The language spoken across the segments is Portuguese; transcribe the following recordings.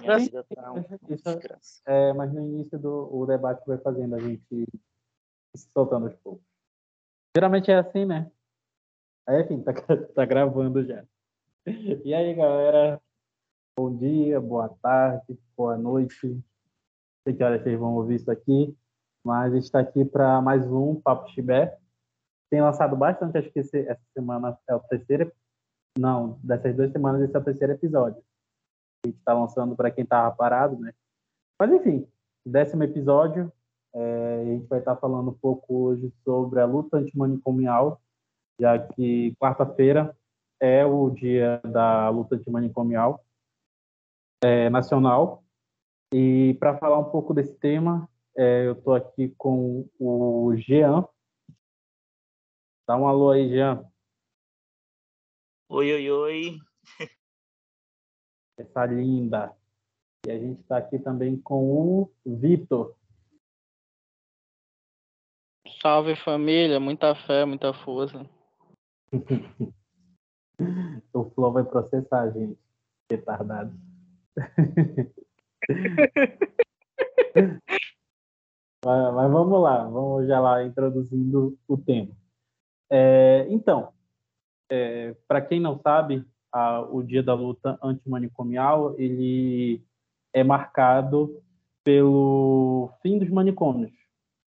Minha vida tá um isso, é, mas no início do o debate vai fazendo a gente se soltando aos poucos. Geralmente é assim, né? Aí, enfim, tá, tá gravando já. E aí, galera? Bom dia, boa tarde, boa noite. Não sei que horas vocês vão ouvir isso aqui, mas está aqui para mais um Papo Chibé. Tem lançado bastante, acho que esse, essa semana é o terceiro. Não, dessas duas semanas esse é o terceiro episódio. A gente está lançando para quem estava parado, né? Mas enfim, décimo episódio. É, a gente vai estar tá falando um pouco hoje sobre a luta antimanicomial, já que quarta-feira é o dia da luta antimanicomial é, nacional. E para falar um pouco desse tema, é, eu estou aqui com o Jean. Dá um alô aí, Jean. Oi, oi, oi. Essa linda. E a gente está aqui também com o Vitor. Salve família, muita fé, muita força. o Flow vai processar, gente. Retardado. mas, mas, vamos lá, vamos já lá introduzindo o tema. É, então, é, para quem não sabe, a, o Dia da Luta Antimanicomial ele é marcado pelo fim dos manicômios,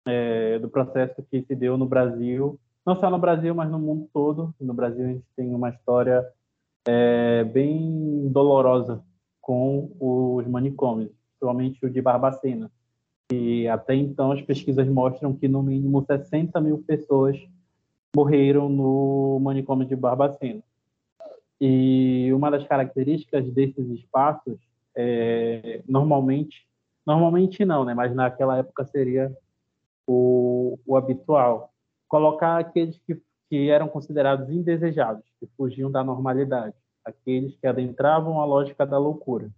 é, do processo que se deu no Brasil, não só no Brasil, mas no mundo todo. No Brasil a gente tem uma história é, bem dolorosa com os manicômios, principalmente o de Barbacena. E até então as pesquisas mostram que no mínimo 60 mil pessoas morreram no manicômio de Barbacena. E uma das características desses espaços, é, normalmente, normalmente não, né? Mas naquela época seria o, o habitual, colocar aqueles que, que eram considerados indesejados, que fugiam da normalidade aqueles que adentravam a lógica da loucura.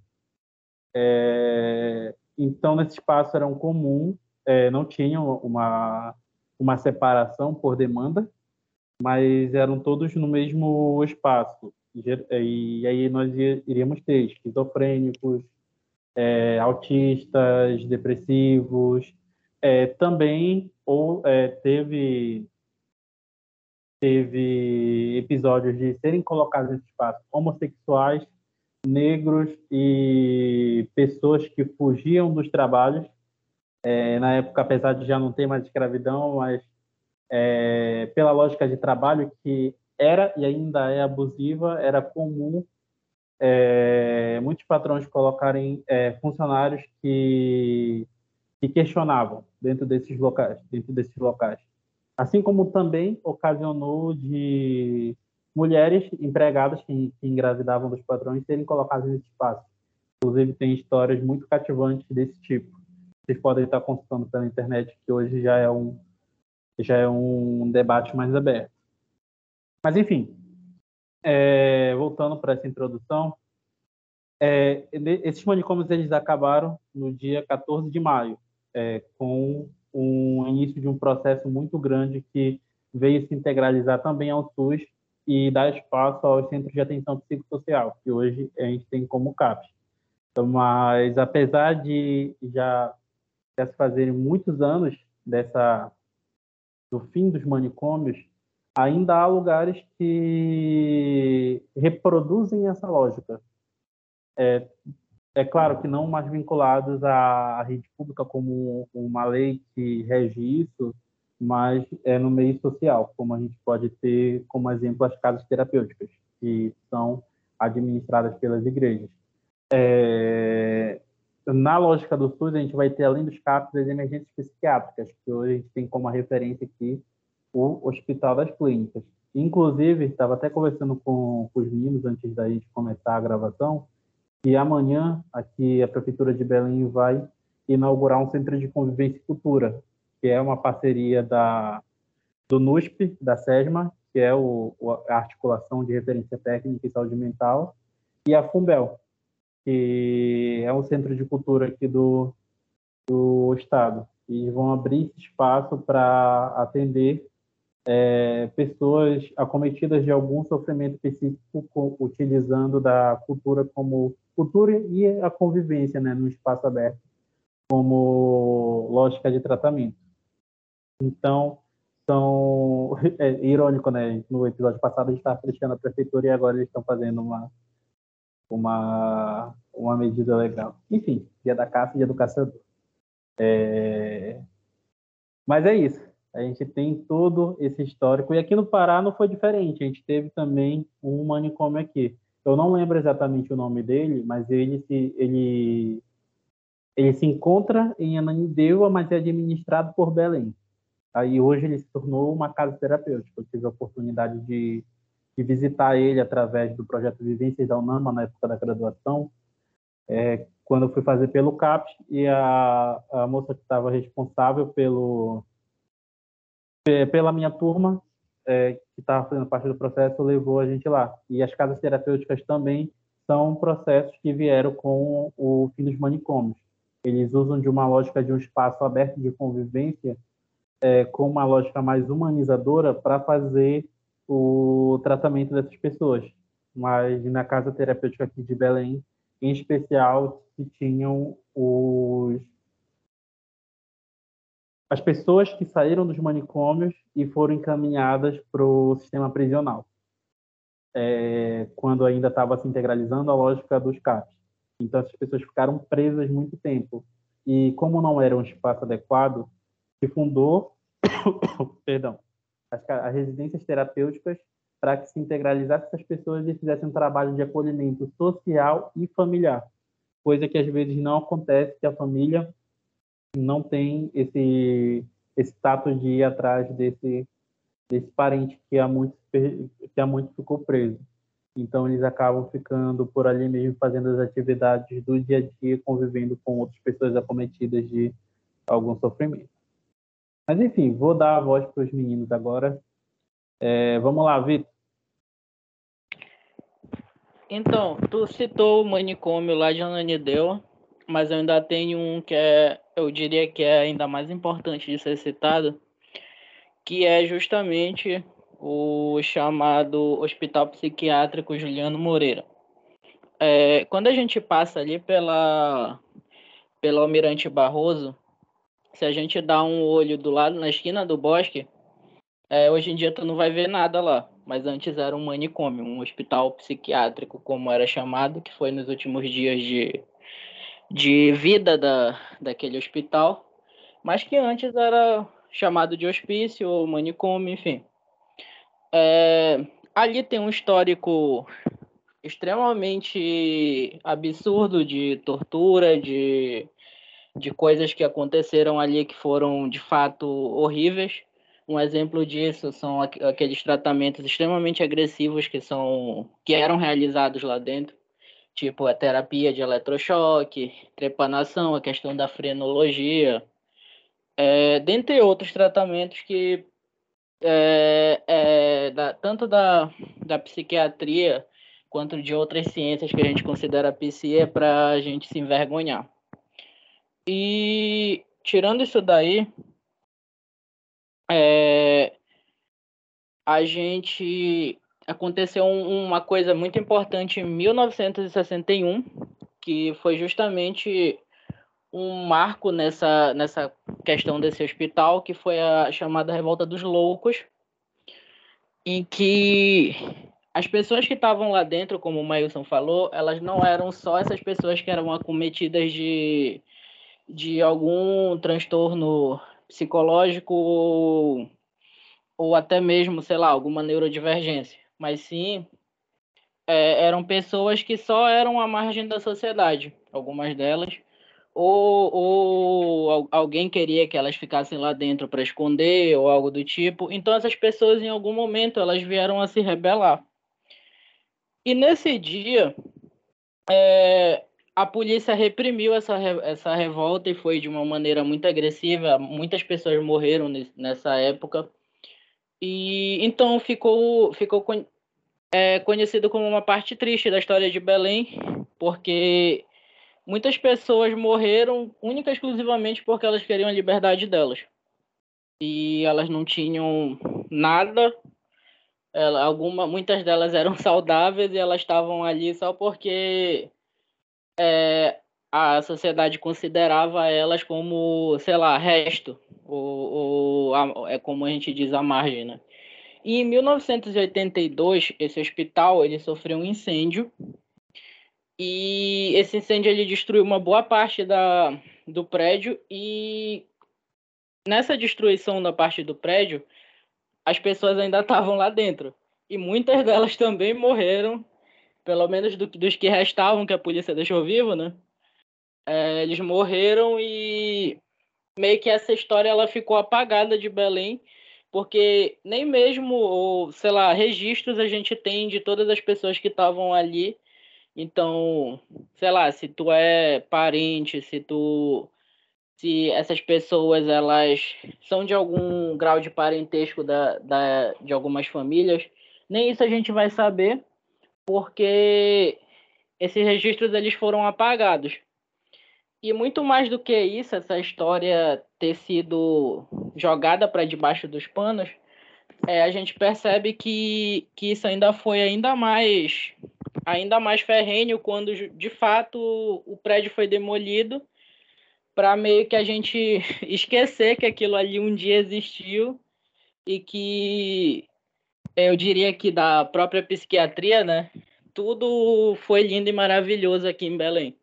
É, então, nesse espaço era um comum, é, não tinham uma, uma separação por demanda, mas eram todos no mesmo espaço. E aí nós iríamos ter esquizofrênicos, é, autistas, depressivos, é, também ou é, teve teve episódios de serem colocados nesse espaço homossexuais, negros e pessoas que fugiam dos trabalhos. É, na época, apesar de já não ter mais escravidão, mas é, pela lógica de trabalho que era e ainda é abusiva, era comum é, muitos patrões colocarem é, funcionários que, que questionavam dentro desses locais, dentro desses locais assim como também ocasionou de mulheres empregadas que, que engravidavam dos patrões serem colocadas nesse espaço. Inclusive, tem histórias muito cativantes desse tipo. Vocês podem estar consultando pela internet, que hoje já é um, já é um debate mais aberto. Mas, enfim, é, voltando para essa introdução, é, esses manicômios eles acabaram no dia 14 de maio, é, com um início de um processo muito grande que veio se integralizar também ao SUS e dar espaço aos centros de atenção psicossocial, que hoje a gente tem como CAPS. Então, mas apesar de já, já se fazerem muitos anos dessa do fim dos manicômios, ainda há lugares que reproduzem essa lógica. É, é claro que não mais vinculados à rede pública como uma lei que rege isso, mas é no meio social, como a gente pode ter como exemplo as casas terapêuticas, que são administradas pelas igrejas. É, na lógica do SUS, a gente vai ter, além dos CAPs, as emergências psiquiátricas, que hoje a gente tem como referência aqui o Hospital das Clínicas. Inclusive, estava até conversando com, com os meninos antes da gente começar a gravação, e amanhã aqui a Prefeitura de Belém vai inaugurar um centro de convivência e cultura, que é uma parceria da, do NUSP, da SESMA, que é o, a articulação de referência técnica e saúde mental, e a FUNBEL, que é um centro de cultura aqui do, do estado. E vão abrir espaço para atender é, pessoas acometidas de algum sofrimento específico utilizando da cultura como cultura e a convivência, né, no espaço aberto, como lógica de tratamento. Então, são é irônico, né? No episódio passado a gente estava criticando a prefeitura e agora eles estão fazendo uma uma uma medida legal. Enfim, dia da caça e dia do caçador. É... Mas é isso. A gente tem todo esse histórico. E aqui no Pará não foi diferente. A gente teve também um manicômio aqui. Eu não lembro exatamente o nome dele, mas ele se, ele, ele se encontra em Ananindeua, mas é administrado por Belém. Aí hoje ele se tornou uma casa terapêutica. Eu tive a oportunidade de, de visitar ele através do projeto Vivências da UNAMA na época da graduação, é, quando eu fui fazer pelo CAPS, e a, a moça que estava responsável pelo, pela minha turma, é, que estava fazendo parte do processo, levou a gente lá. E as casas terapêuticas também são processos que vieram com o fim dos manicômios. Eles usam de uma lógica de um espaço aberto de convivência é, com uma lógica mais humanizadora para fazer o tratamento dessas pessoas. Mas na casa terapêutica aqui de Belém, em especial, se tinham os as pessoas que saíram dos manicômios e foram encaminhadas para o sistema prisional, é, quando ainda estava se integralizando a lógica dos CAPs. Então, essas pessoas ficaram presas muito tempo. E como não era um espaço adequado, se fundou perdão, as, as residências terapêuticas para que se integralizasse essas pessoas e fizessem um trabalho de acolhimento social e familiar, coisa que às vezes não acontece, que a família não tem esse status de ir atrás desse desse parente que há muito que há muito ficou preso. Então eles acabam ficando por ali mesmo fazendo as atividades do dia a dia, convivendo com outras pessoas acometidas de algum sofrimento. Mas enfim, vou dar a voz para os meninos agora. É, vamos lá, Vitor. Então, tu citou o manicômio lá de Ananideu, mas eu ainda tenho um que é, eu diria que é ainda mais importante de ser citado, que é justamente o chamado Hospital Psiquiátrico Juliano Moreira. É, quando a gente passa ali pela, pela Almirante Barroso, se a gente dá um olho do lado, na esquina do bosque, é, hoje em dia tu não vai ver nada lá. Mas antes era um manicômio, um hospital psiquiátrico, como era chamado, que foi nos últimos dias de, de vida da, daquele hospital, mas que antes era chamado de hospício ou manicômio, enfim. É, ali tem um histórico extremamente absurdo de tortura, de de coisas que aconteceram ali que foram de fato horríveis. Um exemplo disso são aqueles tratamentos extremamente agressivos que são que eram realizados lá dentro, tipo a terapia de eletrochoque, trepanação, a questão da frenologia, é, dentre outros tratamentos que é, é, da, tanto da, da psiquiatria quanto de outras ciências que a gente considera psi é para a gente se envergonhar. E tirando isso daí, é, a gente aconteceu uma coisa muito importante em 1961, que foi justamente um marco nessa, nessa questão desse hospital, que foi a chamada Revolta dos Loucos, em que as pessoas que estavam lá dentro, como o Mailson falou, elas não eram só essas pessoas que eram acometidas de de algum transtorno psicológico ou, ou até mesmo, sei lá, alguma neurodivergência, mas sim é, eram pessoas que só eram à margem da sociedade, algumas delas, ou, ou alguém queria que elas ficassem lá dentro para esconder ou algo do tipo. Então essas pessoas em algum momento elas vieram a se rebelar. E nesse dia, é, a polícia reprimiu essa, essa revolta e foi de uma maneira muito agressiva. Muitas pessoas morreram nessa época. E então ficou, ficou é, conhecido como uma parte triste da história de Belém, porque muitas pessoas morreram única e exclusivamente porque elas queriam a liberdade delas. E elas não tinham nada. Ela, alguma, muitas delas eram saudáveis e elas estavam ali só porque é, a sociedade considerava elas como, sei lá, resto, ou, ou a, é como a gente diz, a margem, né? E em 1982, esse hospital ele sofreu um incêndio e esse incêndio ele destruiu uma boa parte da, do prédio e nessa destruição da parte do prédio, as pessoas ainda estavam lá dentro e muitas delas também morreram, pelo menos do, dos que restavam que a polícia deixou vivo, né? É, eles morreram e meio que essa história ela ficou apagada de Belém porque nem mesmo, sei lá, registros a gente tem de todas as pessoas que estavam ali. Então, sei lá, se tu é parente, se tu se essas pessoas elas são de algum grau de parentesco da, da, de algumas famílias, nem isso a gente vai saber, porque esses registros eles foram apagados. E muito mais do que isso, essa história ter sido jogada para debaixo dos panos, é, a gente percebe que, que isso ainda foi ainda mais ainda mais ferrenho quando de fato o prédio foi demolido para meio que a gente esquecer que aquilo ali um dia existiu e que eu diria que da própria psiquiatria, né? Tudo foi lindo e maravilhoso aqui em Belém.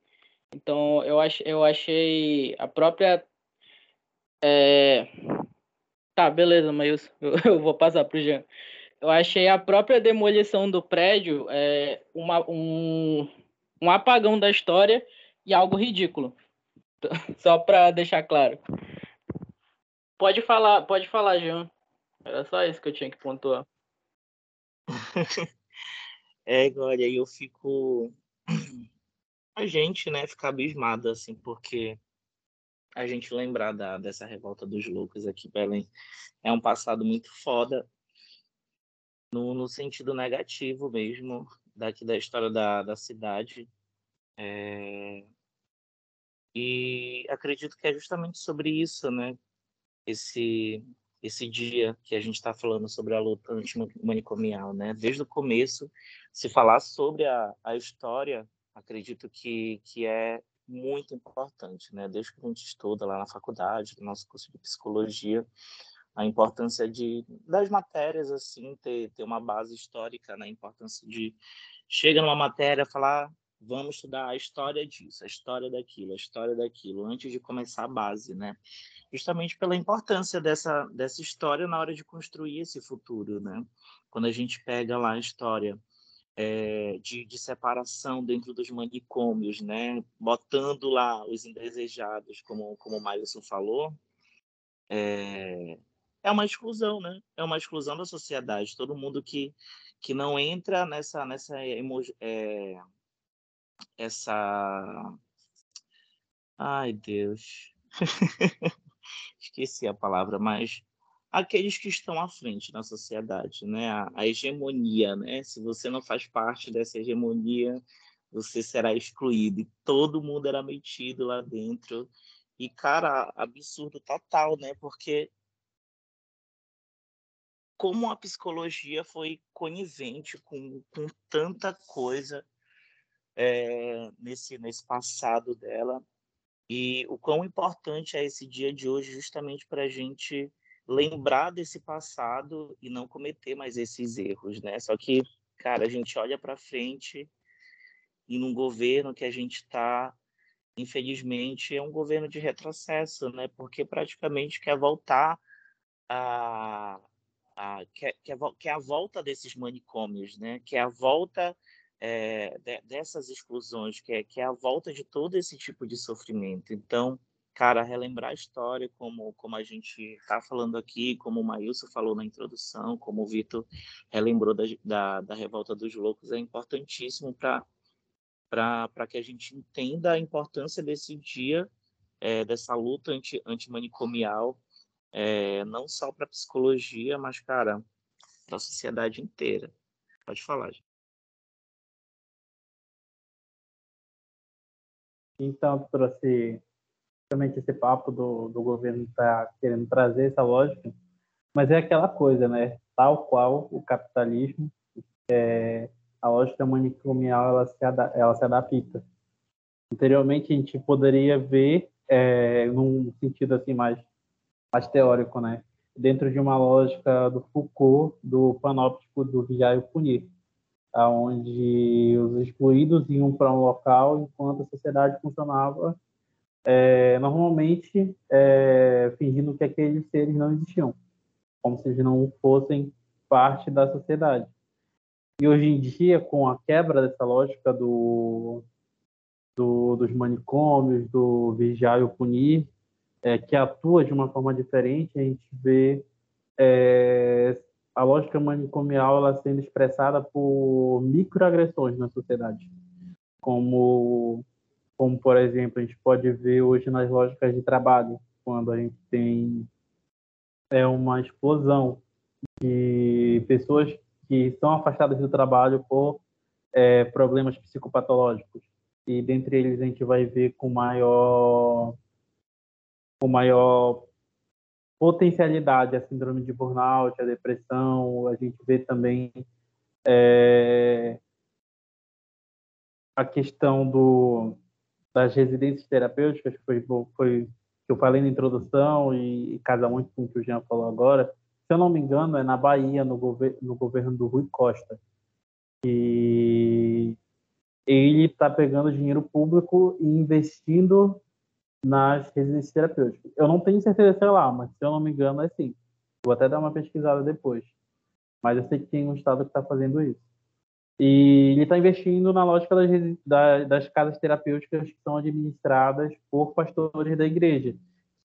Então, eu, ach, eu achei a própria. É... Tá, beleza, mas eu, eu vou passar para o Jean. Eu achei a própria demolição do prédio é, uma, um, um apagão da história e algo ridículo. Só para deixar claro. Pode falar, pode falar, Jean. Era só isso que eu tinha que pontuar. é, olha, eu fico a gente, né, ficar abismado, assim, porque a gente lembrar da, dessa revolta dos loucos aqui, Belém, é um passado muito foda, no, no sentido negativo mesmo, daqui da história da, da cidade. É... E acredito que é justamente sobre isso, né? Esse, esse dia que a gente está falando sobre a luta antimanicomial, né? Desde o começo, se falar sobre a, a história acredito que, que é muito importante, né? Desde que a gente estuda lá na faculdade, no nosso curso de psicologia, a importância de das matérias assim ter, ter uma base histórica, né? A importância de chega numa matéria falar vamos estudar a história disso, a história daquilo, a história daquilo, antes de começar a base, né? Justamente pela importância dessa dessa história na hora de construir esse futuro, né? Quando a gente pega lá a história é, de, de, separação dentro dos manicômios, né? botando lá os indesejados, como, como o Mailson falou, é, é uma exclusão, né? É uma exclusão da sociedade. Todo mundo que, que não entra nessa nessa é, essa ai Deus esqueci a palavra, mas aqueles que estão à frente na sociedade, né? A, a, hegemonia, né? Se você não faz parte dessa hegemonia, você será excluído. E todo mundo era metido lá dentro. E, cara, absurdo total, né? Porque como a psicologia foi conivente com, com tanta coisa é, nesse, nesse passado dela. E o quão importante é esse dia de hoje justamente para a gente lembrar desse passado e não cometer mais esses erros, né? Só que, cara, a gente olha para frente e num governo que a gente está, infelizmente, é um governo de retrocesso, né? Porque praticamente quer voltar a, a quer, quer, quer a volta desses manicômios, né? Quer a volta é, de, dessas exclusões, quer, quer a volta de todo esse tipo de sofrimento. Então, cara, relembrar a história, como, como a gente está falando aqui, como o Maílson falou na introdução, como o Vitor relembrou da, da, da revolta dos loucos, é importantíssimo para que a gente entenda a importância desse dia, é, dessa luta anti, antimanicomial, é, não só para a psicologia, mas, cara, para a sociedade inteira. Pode falar, gente. Então, trouxe justamente esse papo do, do governo está querendo trazer essa lógica Mas é aquela coisa, né? Tal qual o capitalismo, é, a lógica manicomial ela se, ela se adapta. Anteriormente a gente poderia ver é, num sentido assim mais mais teórico, né? Dentro de uma lógica do Foucault, do panóptico do vigiar e punir, aonde os excluídos iam para um local enquanto a sociedade funcionava é, normalmente é, fingindo que aqueles seres não existiam, como se eles não fossem parte da sociedade. E hoje em dia, com a quebra dessa lógica do, do dos manicômios, do vigiar e punir, é, que atua de uma forma diferente, a gente vê é, a lógica manicomial ela sendo expressada por microagressões na sociedade, como, como por exemplo, a gente pode ver hoje nas lógicas de trabalho, quando a gente tem é uma explosão de pessoas que são afastadas do trabalho por é, problemas psicopatológicos. E dentre eles a gente vai ver com maior com maior potencialidade a síndrome de burnout, a depressão, a gente vê também é, a questão do, das residências terapêuticas, que foi, foi que eu falei na introdução e, e casa muito com o que o Jean falou agora. Se eu não me engano, é na Bahia, no, gover no governo do Rui Costa. E ele está pegando dinheiro público e investindo nas residências terapêuticas. Eu não tenho certeza se é lá, mas se eu não me engano é sim. Vou até dar uma pesquisada depois. Mas eu sei que tem um estado que está fazendo isso. E ele está investindo na lógica das, das, casas terapêuticas que são administradas por pastores da igreja.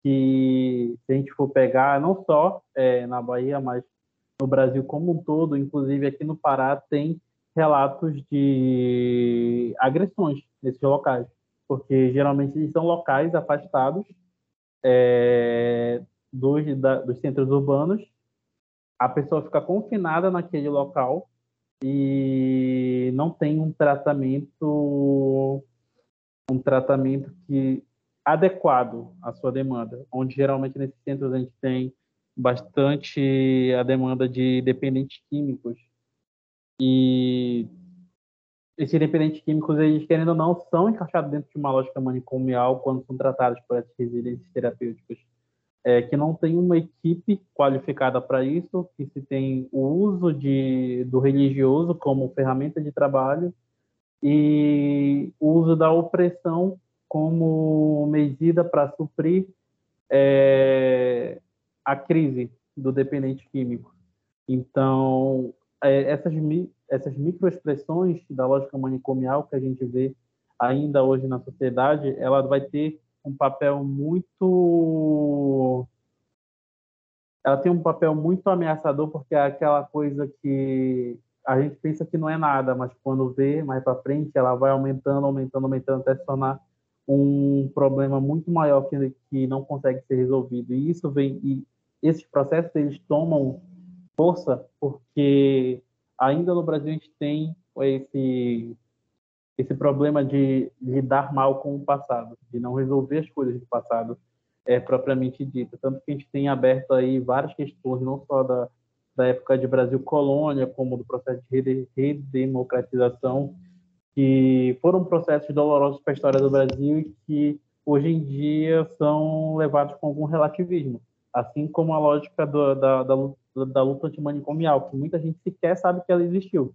Que, se a gente for pegar, não só é, na Bahia, mas no Brasil como um todo, inclusive aqui no Pará, tem relatos de agressões nesses locais porque geralmente eles são locais afastados é, dos, da, dos centros urbanos. A pessoa fica confinada naquele local e não tem um tratamento um tratamento que adequado à sua demanda, onde geralmente nesses centros a gente tem bastante a demanda de dependentes químicos e esses dependentes químicos, eles querendo ou não, são encaixados dentro de uma lógica manicomial quando são tratados por essas residências terapêuticas. É, que não tem uma equipe qualificada para isso, que se tem o uso de, do religioso como ferramenta de trabalho e o uso da opressão como medida para suprir é, a crise do dependente químico. Então, é, essas, essas microexpressões da lógica manicomial que a gente vê ainda hoje na sociedade, ela vai ter um papel muito ela tem um papel muito ameaçador porque é aquela coisa que a gente pensa que não é nada, mas quando vê mais para frente, ela vai aumentando, aumentando, aumentando até se tornar um problema muito maior que, que não consegue ser resolvido. E isso vem e esses processos eles tomam força porque ainda no Brasil a gente tem esse esse problema de lidar mal com o passado, de não resolver as coisas do passado é propriamente dito. Tanto que a gente tem aberto aí várias questões, não só da, da época de Brasil colônia, como do processo de redemocratização, que foram processos dolorosos para a história do Brasil e que hoje em dia são levados com algum relativismo, assim como a lógica do, da, da, da luta antimanicomial, que muita gente sequer sabe que ela existiu.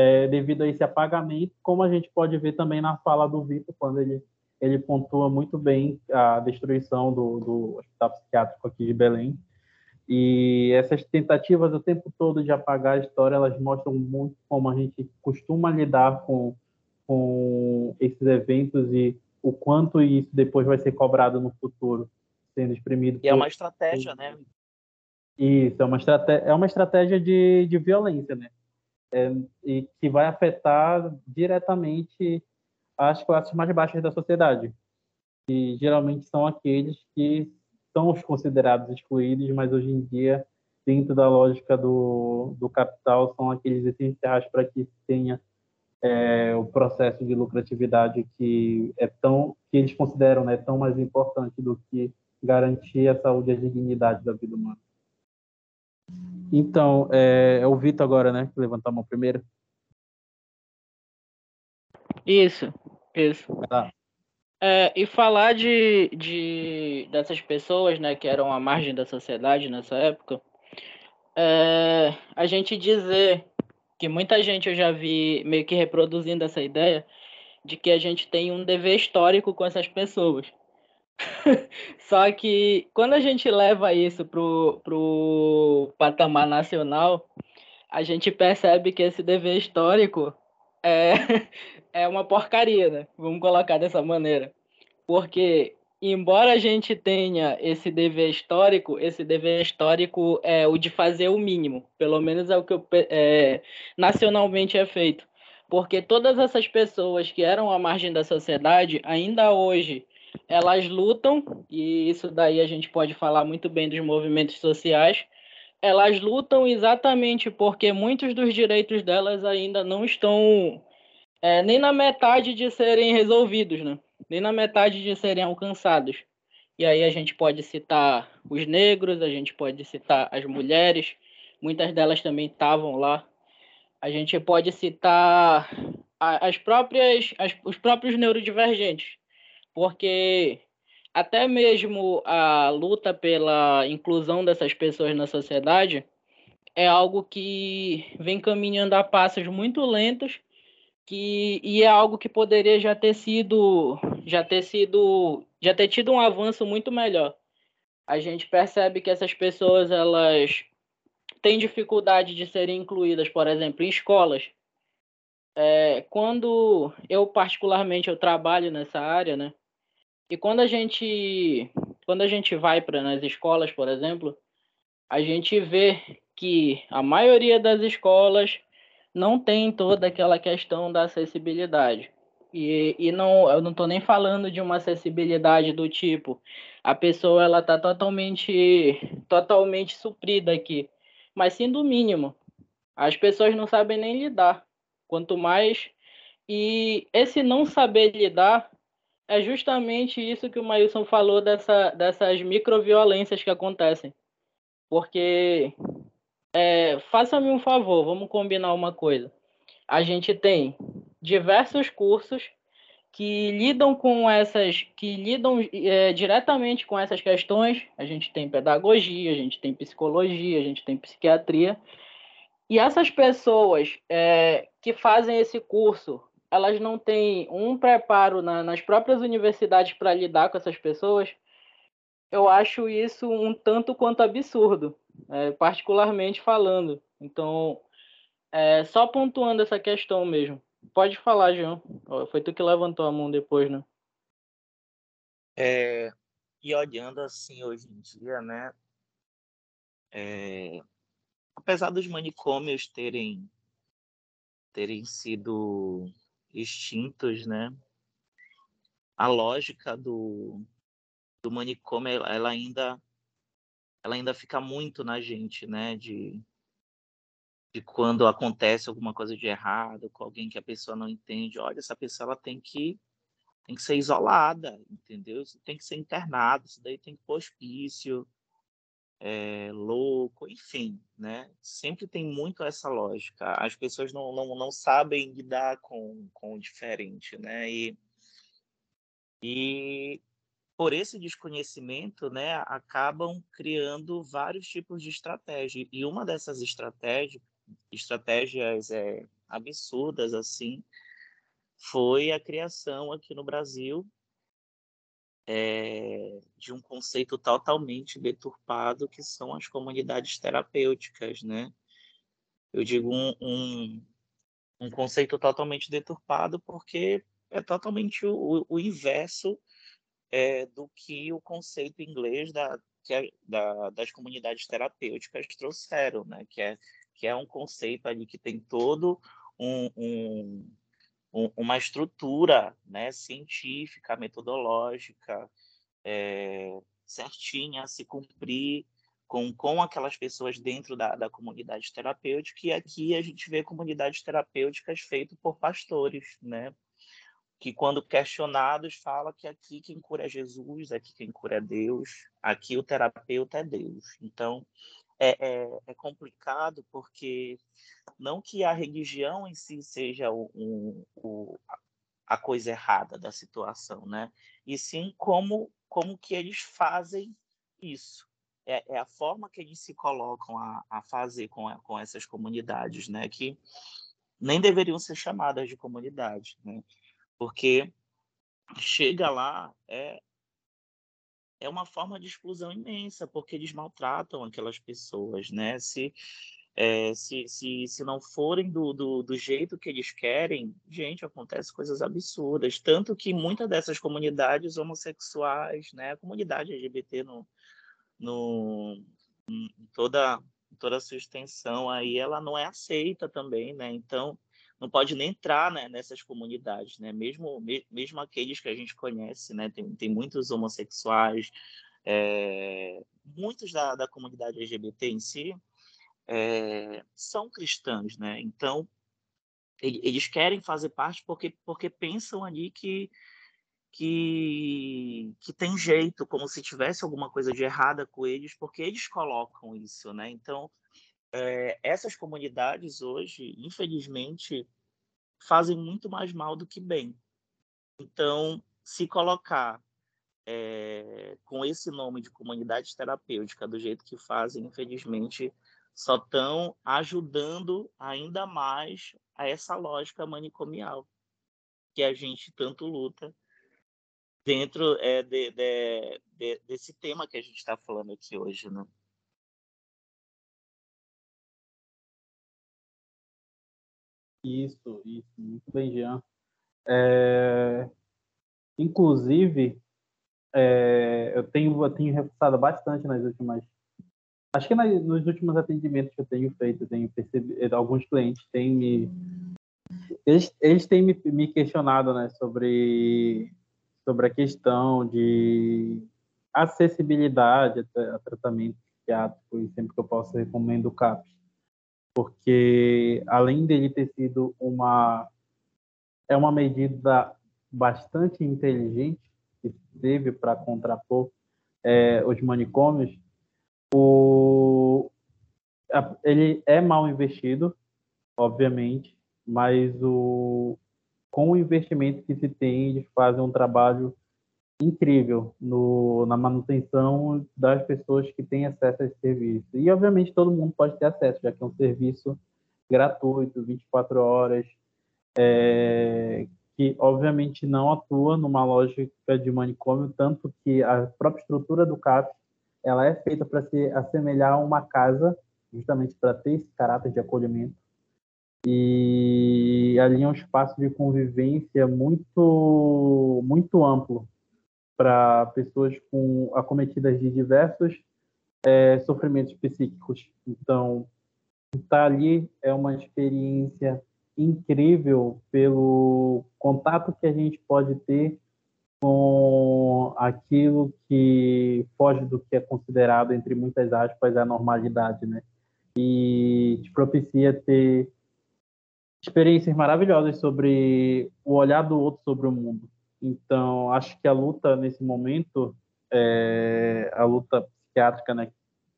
É, devido a esse apagamento, como a gente pode ver também na fala do Vitor, quando ele, ele pontua muito bem a destruição do, do hospital psiquiátrico aqui de Belém. E essas tentativas o tempo todo de apagar a história, elas mostram muito como a gente costuma lidar com, com esses eventos e o quanto isso depois vai ser cobrado no futuro, sendo exprimido. E é por... é uma estratégia, né? Isso, é uma estratégia, é uma estratégia de, de violência, né? É, e que vai afetar diretamente as classes mais baixas da sociedade, que geralmente são aqueles que são os considerados excluídos, mas hoje em dia, dentro da lógica do, do capital, são aqueles essenciais para que tenha é, o processo de lucratividade que é tão que eles consideram né, tão mais importante do que garantir a saúde e a dignidade da vida humana. Então, é, é o Vitor agora, né? Que levantou a mão primeiro. Isso, isso. É, e falar de, de dessas pessoas, né, que eram à margem da sociedade nessa época, é, a gente dizer que muita gente eu já vi meio que reproduzindo essa ideia de que a gente tem um dever histórico com essas pessoas. Só que quando a gente leva isso pro, pro patamar nacional, a gente percebe que esse dever histórico é, é uma porcaria, né? Vamos colocar dessa maneira. Porque, embora a gente tenha esse dever histórico, esse dever histórico é o de fazer o mínimo. Pelo menos é o que eu, é, nacionalmente é feito. Porque todas essas pessoas que eram à margem da sociedade, ainda hoje, elas lutam, e isso daí a gente pode falar muito bem dos movimentos sociais, elas lutam exatamente porque muitos dos direitos delas ainda não estão é, nem na metade de serem resolvidos, né? nem na metade de serem alcançados. E aí a gente pode citar os negros, a gente pode citar as mulheres, muitas delas também estavam lá. A gente pode citar as próprias, as, os próprios neurodivergentes, porque até mesmo a luta pela inclusão dessas pessoas na sociedade é algo que vem caminhando a passos muito lentos que e é algo que poderia já ter sido já ter sido já ter tido um avanço muito melhor. A gente percebe que essas pessoas elas têm dificuldade de serem incluídas, por exemplo, em escolas. É, quando eu particularmente eu trabalho nessa área, né? E quando a gente quando a gente vai para nas escolas, por exemplo, a gente vê que a maioria das escolas não tem toda aquela questão da acessibilidade. E, e não, eu não estou nem falando de uma acessibilidade do tipo a pessoa ela está totalmente totalmente suprida aqui, mas sim do mínimo. As pessoas não sabem nem lidar. Quanto mais e esse não saber lidar é justamente isso que o Mailson falou dessa, dessas microviolências que acontecem. Porque é, faça-me um favor, vamos combinar uma coisa. A gente tem diversos cursos que lidam com essas, que lidam é, diretamente com essas questões. A gente tem pedagogia, a gente tem psicologia, a gente tem psiquiatria. E essas pessoas é, que fazem esse curso, elas não têm um preparo na, nas próprias universidades para lidar com essas pessoas. Eu acho isso um tanto quanto absurdo é, particularmente falando. Então, é, só pontuando essa questão mesmo. Pode falar, João. Foi tu que levantou a mão depois, né? É, e olhando assim hoje em dia, né? É, apesar dos manicômios terem terem sido extintos, né? A lógica do, do manicômio ela ainda ela ainda fica muito na gente, né? De, de quando acontece alguma coisa de errado com alguém que a pessoa não entende, olha, essa pessoa ela tem que tem que ser isolada, entendeu? Tem que ser internado, isso daí tem que pôr hospício, é, louco, enfim, né? Sempre tem muito essa lógica. As pessoas não, não, não sabem lidar com, com o diferente, né? E, e por esse desconhecimento, né, acabam criando vários tipos de estratégia. E uma dessas estratégias, estratégias é, absurdas assim, foi a criação aqui no Brasil é, de um conceito totalmente deturpado que são as comunidades terapêuticas, né? Eu digo um, um, um conceito totalmente deturpado porque é totalmente o, o inverso é, do que o conceito inglês da, é, da, das comunidades terapêuticas trouxeram, né? que, é, que é um conceito ali que tem todo um, um, um uma estrutura né? científica, metodológica, é, certinha a se cumprir com, com aquelas pessoas dentro da, da comunidade terapêutica, e aqui a gente vê comunidades terapêuticas feitas por pastores, né? que quando questionados fala que aqui quem cura é Jesus, aqui quem cura é Deus, aqui o terapeuta é Deus. Então, é, é, é, complicado porque não que a religião em si seja o, um, o, a coisa errada da situação, né? E sim como como que eles fazem isso. É, é a forma que eles se colocam a, a fazer com, com essas comunidades, né? Que nem deveriam ser chamadas de comunidade, né? Porque chega lá é é uma forma de exclusão imensa, porque eles maltratam aquelas pessoas, né? Se, é, se, se, se não forem do, do, do, jeito que eles querem, gente, acontece coisas absurdas. Tanto que muitas dessas comunidades homossexuais, né? A comunidade LGBT no, no, em toda, toda a sua extensão aí, ela não é aceita também, né? Então, não pode nem entrar né, nessas comunidades, né? Mesmo, mesmo aqueles que a gente conhece, né? Tem, tem muitos homossexuais, é, muitos da, da comunidade LGBT em si é, são cristãos, né? Então eles querem fazer parte porque porque pensam ali que que, que tem jeito, como se tivesse alguma coisa de errada com eles, porque eles colocam isso, né? Então, é, essas comunidades hoje, infelizmente, fazem muito mais mal do que bem. Então, se colocar é, com esse nome de comunidade terapêutica do jeito que fazem, infelizmente, só estão ajudando ainda mais a essa lógica manicomial que a gente tanto luta dentro é, de, de, de, desse tema que a gente está falando aqui hoje, né? Isso, isso, muito bem, Jean. É, inclusive, é, eu tenho, eu tenho reforçado bastante nas últimas. Acho que nas, nos últimos atendimentos que eu tenho feito, eu tenho percebido, alguns clientes têm me. Eles, eles têm me, me questionado né, sobre, sobre a questão de acessibilidade a, a tratamento psiquiátrico e sempre que eu posso recomendo o CAPS porque além dele ter sido uma é uma medida bastante inteligente que teve para contrapor é, os manicômios, o, ele é mal investido, obviamente, mas o, com o investimento que se tem, eles fazem um trabalho incrível no, na manutenção das pessoas que têm acesso a esse serviço. E, obviamente, todo mundo pode ter acesso, já que é um serviço gratuito, 24 horas, é, que, obviamente, não atua numa lógica de manicômio, tanto que a própria estrutura do CAP ela é feita para se assemelhar a uma casa, justamente para ter esse caráter de acolhimento. E ali é um espaço de convivência muito, muito amplo, para pessoas com acometidas de diversos é, sofrimentos psíquicos. Então, estar ali é uma experiência incrível pelo contato que a gente pode ter com aquilo que foge do que é considerado, entre muitas aspas, a normalidade, né? E te propicia ter experiências maravilhosas sobre o olhar do outro sobre o mundo. Então, acho que a luta nesse momento, é, a luta psiquiátrica, né,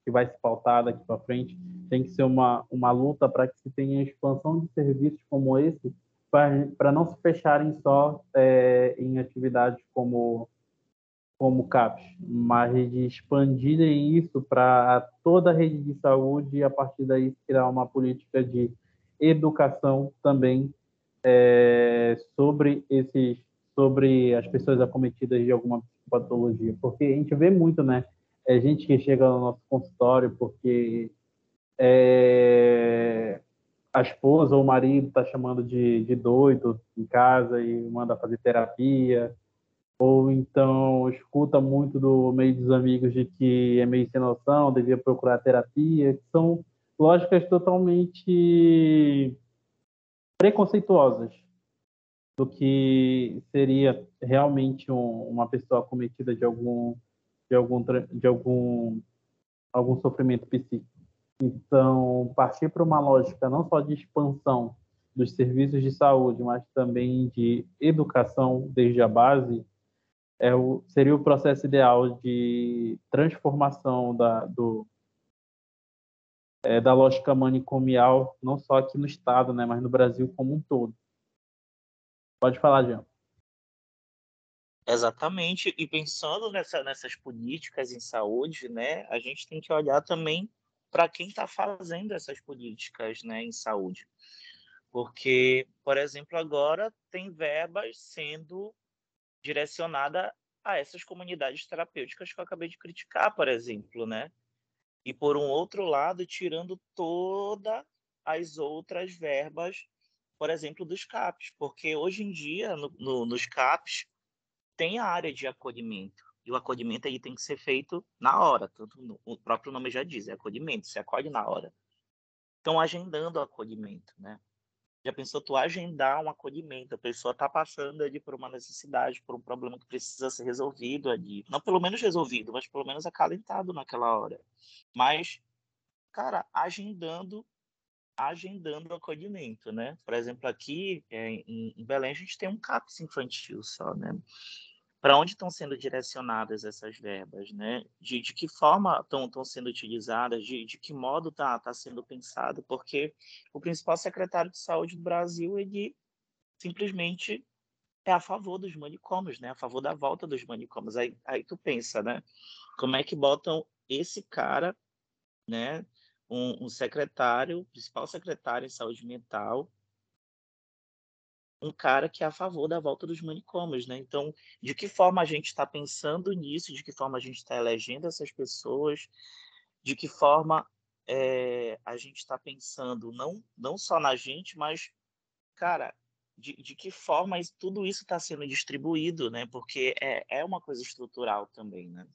que vai se pautar daqui para frente, tem que ser uma, uma luta para que se tenha expansão de serviços como esse, para não se fecharem só é, em atividades como como CAPS, mas de expandirem isso para toda a rede de saúde e a partir daí criar uma política de educação também é, sobre esses sobre as pessoas acometidas de alguma patologia, porque a gente vê muito, né? É gente que chega no nosso consultório porque é, a esposa ou o marido está chamando de, de doido em casa e manda fazer terapia, ou então escuta muito do meio dos amigos de que é meio sem noção, devia procurar terapia, que são lógicas totalmente preconceituosas do que seria realmente um, uma pessoa cometida de algum de algum de algum algum sofrimento psíquico. Então, partir para uma lógica não só de expansão dos serviços de saúde, mas também de educação desde a base, é o, seria o processo ideal de transformação da, do, é, da lógica manicomial, não só aqui no estado, né, mas no Brasil como um todo. Pode falar, Jean. Exatamente, e pensando nessa, nessas políticas em saúde, né, a gente tem que olhar também para quem está fazendo essas políticas né, em saúde. Porque, por exemplo, agora tem verbas sendo direcionada a essas comunidades terapêuticas que eu acabei de criticar, por exemplo, né? E por um outro lado, tirando todas as outras verbas, por exemplo, dos CAPs, porque hoje em dia, no, no, nos CAPs, tem a área de acolhimento. E o acolhimento aí tem que ser feito na hora, tanto no, o próprio nome já diz, é acolhimento, se acolhe na hora. Então, agendando o acolhimento, né? Já pensou tu agendar um acolhimento? A pessoa está passando ali por uma necessidade, por um problema que precisa ser resolvido ali. Não pelo menos resolvido, mas pelo menos acalentado naquela hora. Mas, cara, agendando agendando o acolhimento, né? Por exemplo, aqui é, em, em Belém a gente tem um CAPS infantil só, né? para onde estão sendo direcionadas essas verbas, né? De, de que forma estão sendo utilizadas, de, de que modo está tá sendo pensado, porque o principal secretário de saúde do Brasil, ele simplesmente é a favor dos manicômios, né? A favor da volta dos manicômios. Aí, aí tu pensa, né? Como é que botam esse cara, né? Um, um secretário, principal secretário em saúde mental, um cara que é a favor da volta dos manicômios, né? Então, de que forma a gente está pensando nisso? De que forma a gente está elegendo essas pessoas? De que forma é, a gente está pensando não não só na gente, mas cara, de, de que forma tudo isso está sendo distribuído, né? Porque é, é uma coisa estrutural também, né?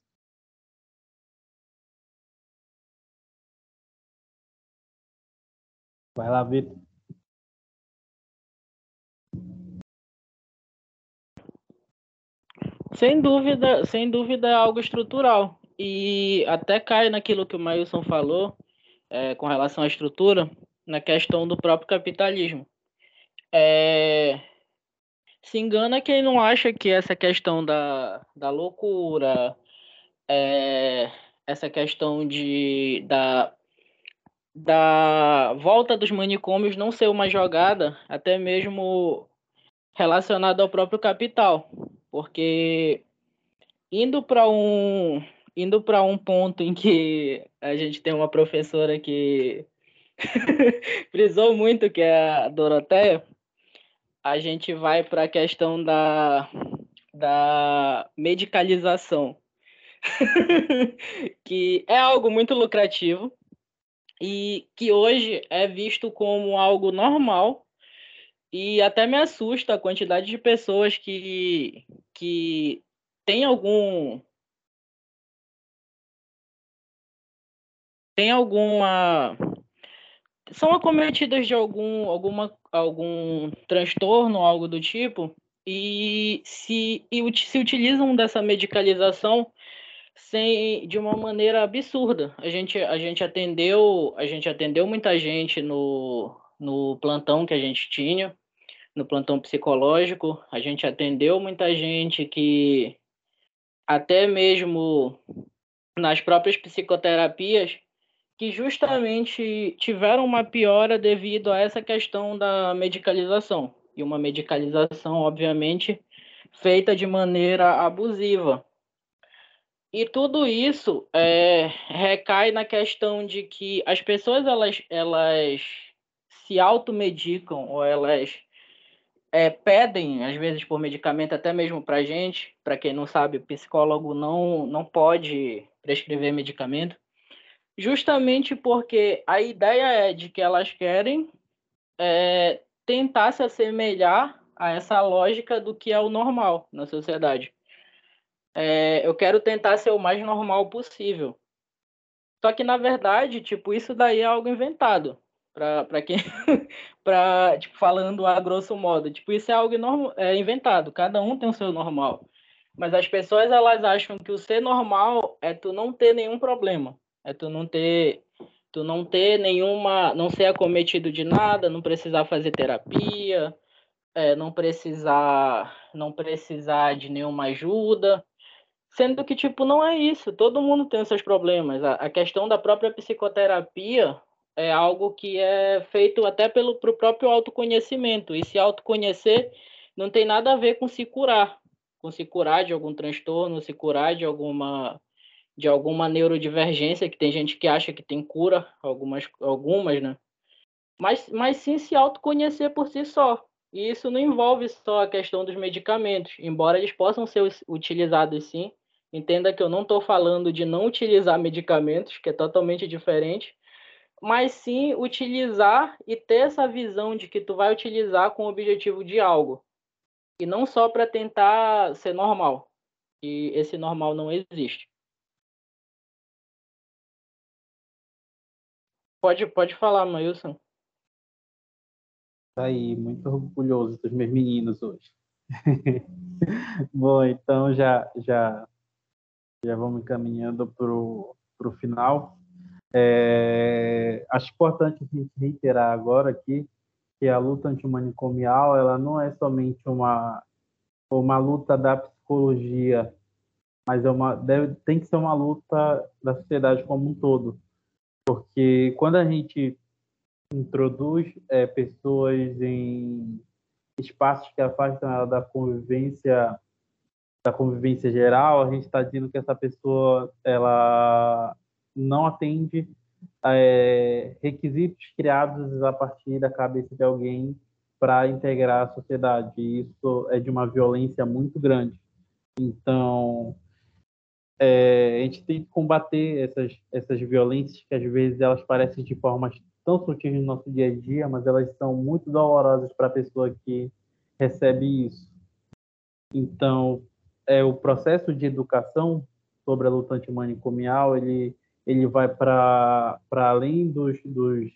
Vai lá, Vitor. Sem dúvida, sem dúvida é algo estrutural. E até cai naquilo que o Mailson falou é, com relação à estrutura, na questão do próprio capitalismo. É, se engana quem não acha que essa questão da, da loucura, é, essa questão de, da, da volta dos manicômios não ser uma jogada, até mesmo relacionada ao próprio capital. Porque indo para um indo para um ponto em que a gente tem uma professora que frisou muito que é a Doroteia, a gente vai para a questão da, da medicalização, que é algo muito lucrativo e que hoje é visto como algo normal e até me assusta a quantidade de pessoas que, que tem algum. Tem alguma. São acometidas de algum, alguma, algum transtorno, algo do tipo, e se, e se utilizam dessa medicalização sem, de uma maneira absurda. A gente, a gente atendeu, a gente atendeu muita gente no, no plantão que a gente tinha no plantão psicológico, a gente atendeu muita gente que até mesmo nas próprias psicoterapias que justamente tiveram uma piora devido a essa questão da medicalização. E uma medicalização, obviamente, feita de maneira abusiva. E tudo isso é, recai na questão de que as pessoas elas, elas se automedicam ou elas é, pedem, às vezes, por medicamento, até mesmo para gente. Para quem não sabe, psicólogo não, não pode prescrever medicamento, justamente porque a ideia é de que elas querem é, tentar se assemelhar a essa lógica do que é o normal na sociedade. É, eu quero tentar ser o mais normal possível. Só que, na verdade, tipo, isso daí é algo inventado para quem para tipo falando a grosso modo. Tipo isso é algo é inventado cada um tem o seu normal. Mas as pessoas elas acham que o ser normal é tu não ter nenhum problema é tu não ter tu não ter nenhuma não ser acometido de nada não precisar fazer terapia é, não precisar não precisar de nenhuma ajuda sendo que tipo não é isso todo mundo tem os seus problemas a, questão da própria psicoterapia é algo que é feito até pelo pro próprio autoconhecimento. E se autoconhecer não tem nada a ver com se curar, com se curar de algum transtorno, se curar de alguma de alguma neurodivergência, que tem gente que acha que tem cura, algumas algumas, né? Mas mas sim se autoconhecer por si só. E isso não envolve só a questão dos medicamentos, embora eles possam ser utilizados sim. Entenda que eu não estou falando de não utilizar medicamentos, que é totalmente diferente, mas sim utilizar e ter essa visão de que tu vai utilizar com o objetivo de algo. E não só para tentar ser normal. E esse normal não existe. Pode, pode falar, Mailson. Tá aí, muito orgulhoso dos meus meninos hoje. Bom, então já já já vamos caminhando para o final. É, acho importante a gente reiterar agora aqui que a luta antimanicomial ela não é somente uma uma luta da psicologia, mas é uma deve, tem que ser uma luta da sociedade como um todo, porque quando a gente introduz é, pessoas em espaços que afastam ela da convivência da convivência geral, a gente está dizendo que essa pessoa ela não atende é, requisitos criados a partir da cabeça de alguém para integrar a sociedade. E isso é de uma violência muito grande. Então, é, a gente tem que combater essas, essas violências que às vezes elas parecem de formas tão sutis no nosso dia a dia, mas elas são muito dolorosas para a pessoa que recebe isso. Então, é, o processo de educação sobre a luta antimanicomial, ele, ele vai para além dos, dos,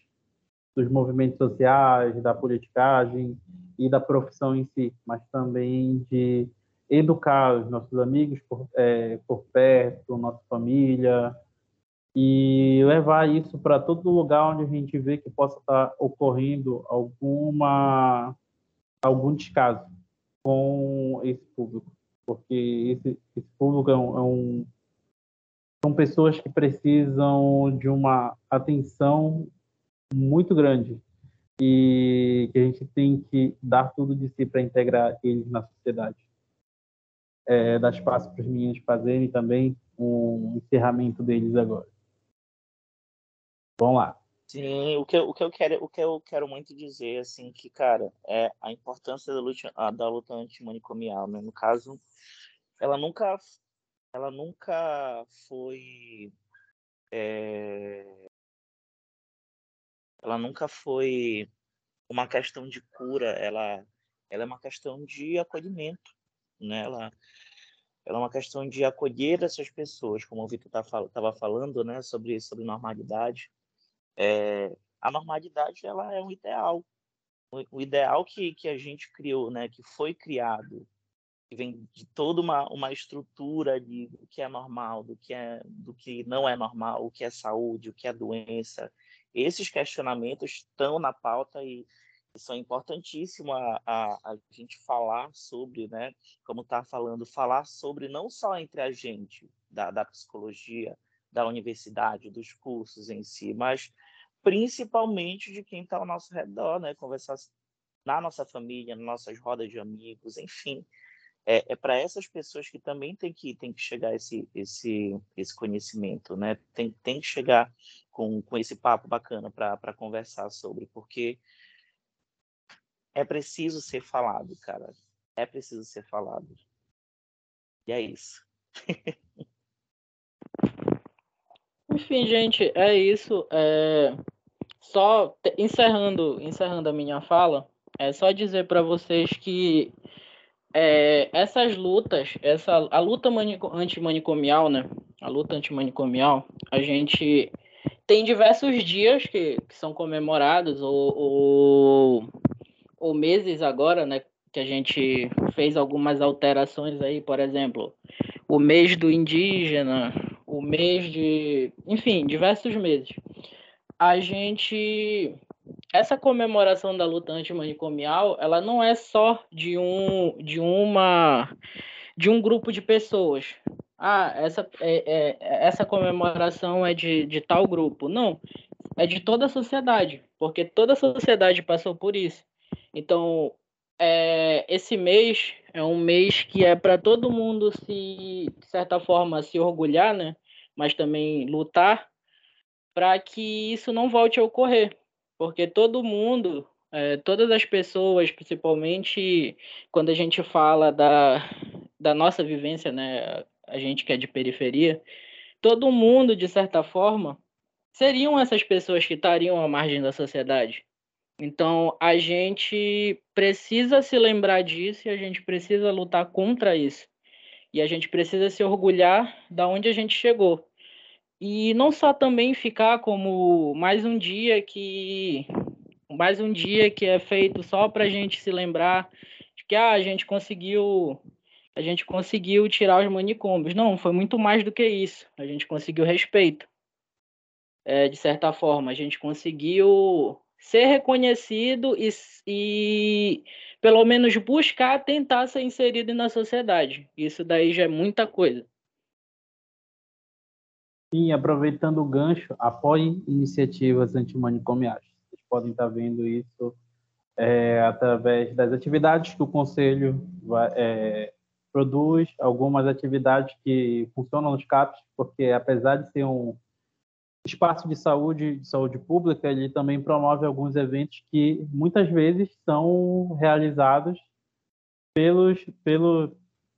dos movimentos sociais, da politicagem e da profissão em si, mas também de educar os nossos amigos por, é, por perto, nossa família, e levar isso para todo lugar onde a gente vê que possa estar ocorrendo alguma algum descaso com esse público, porque esse, esse público é um, é um, são pessoas que precisam de uma atenção muito grande e que a gente tem que dar tudo de si para integrar eles na sociedade. É, dar espaço para os meninos fazerem também um encerramento deles agora. Vamos lá. Sim, o que, o que eu quero, o que eu quero muito dizer, assim, que, cara, é a importância da luta, da luta antimanicomial, né? No caso, ela nunca, ela nunca foi, é, ela nunca foi uma questão de cura, ela, ela é uma questão de acolhimento, né? Ela, ela é uma questão de acolher essas pessoas, como o Vitor estava tá, falando, né? Sobre, sobre normalidade é, a normalidade ela é um ideal, o ideal que, que a gente criou, né, que foi criado, que vem de toda uma, uma estrutura de do que é normal, do que é do que não é normal, o que é saúde, o que é doença. Esses questionamentos estão na pauta e, e são importantíssimos a, a, a, gente falar sobre, né, como está falando, falar sobre não só entre a gente da, da psicologia, da universidade, dos cursos em si, mas principalmente de quem está ao nosso redor, né? Conversar na nossa família, nas nossas rodas de amigos, enfim. É, é para essas pessoas que também tem que, tem que chegar esse, esse, esse conhecimento, né? Tem, tem que chegar com, com esse papo bacana para conversar sobre, porque é preciso ser falado, cara. É preciso ser falado. E é isso. Enfim, gente, é isso. É... Só encerrando, encerrando a minha fala, é só dizer para vocês que é, essas lutas, essa a luta antimanicomial, né? A luta antimanicomial, a gente tem diversos dias que, que são comemorados ou, ou, ou meses agora, né? Que a gente fez algumas alterações aí, por exemplo, o mês do indígena, o mês de. Enfim, diversos meses. A gente. Essa comemoração da luta antimanicomial, ela não é só de um, de uma, de um grupo de pessoas. Ah, essa, é, é, essa comemoração é de, de tal grupo. Não. é de toda a sociedade, porque toda a sociedade passou por isso. Então, é, esse mês é um mês que é para todo mundo se, de certa forma, se orgulhar, né? Mas também lutar para que isso não volte a ocorrer, porque todo mundo, é, todas as pessoas, principalmente quando a gente fala da, da nossa vivência, né? A gente que é de periferia, todo mundo, de certa forma, seriam essas pessoas que estariam à margem da sociedade. Então, a gente precisa se lembrar disso e a gente precisa lutar contra isso. E a gente precisa se orgulhar da onde a gente chegou. E não só também ficar como mais um dia que mais um dia que é feito só para a gente se lembrar de que ah, a gente conseguiu a gente conseguiu tirar os manicômios. Não, foi muito mais do que isso. A gente conseguiu respeito. É, de certa forma, a gente conseguiu ser reconhecido e, e pelo menos buscar tentar ser inserido na sociedade. Isso daí já é muita coisa. Sim, aproveitando o gancho, apoie iniciativas antimanicomiais. Vocês podem estar vendo isso é, através das atividades que o Conselho vai, é, produz, algumas atividades que funcionam nos CAPs, porque apesar de ser um espaço de saúde, de saúde pública, ele também promove alguns eventos que muitas vezes são realizados pelos, pelo,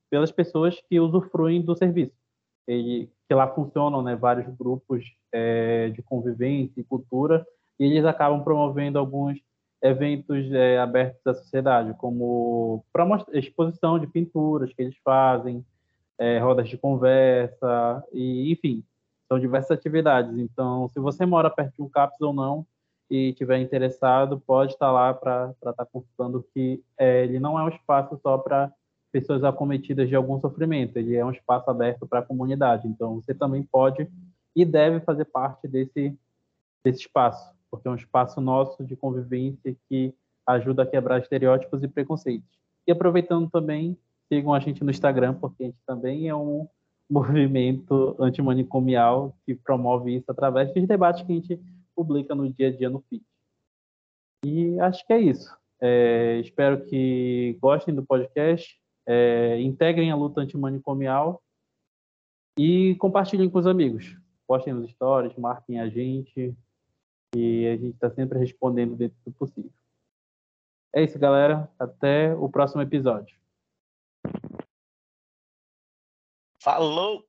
pelas pessoas que usufruem do serviço. Ele, que lá funcionam né, vários grupos é, de convivência e cultura, e eles acabam promovendo alguns eventos é, abertos à sociedade, como exposição de pinturas que eles fazem, é, rodas de conversa, e enfim, são diversas atividades. Então, se você mora perto de um CAPS ou não e tiver interessado, pode estar lá para estar tá consultando que é, ele não é um espaço só para pessoas acometidas de algum sofrimento, ele é um espaço aberto para a comunidade. Então, você também pode e deve fazer parte desse, desse espaço, porque é um espaço nosso de convivência que ajuda a quebrar estereótipos e preconceitos. E aproveitando também, sigam a gente no Instagram, porque a gente também é um movimento antimanicomial que promove isso através dos debates que a gente publica no dia a dia no feed. E acho que é isso. É, espero que gostem do podcast, é, integrem a luta antimanicomial e compartilhem com os amigos. Postem nos stories, marquem a gente e a gente está sempre respondendo dentro do possível. É isso, galera. Até o próximo episódio. Falou!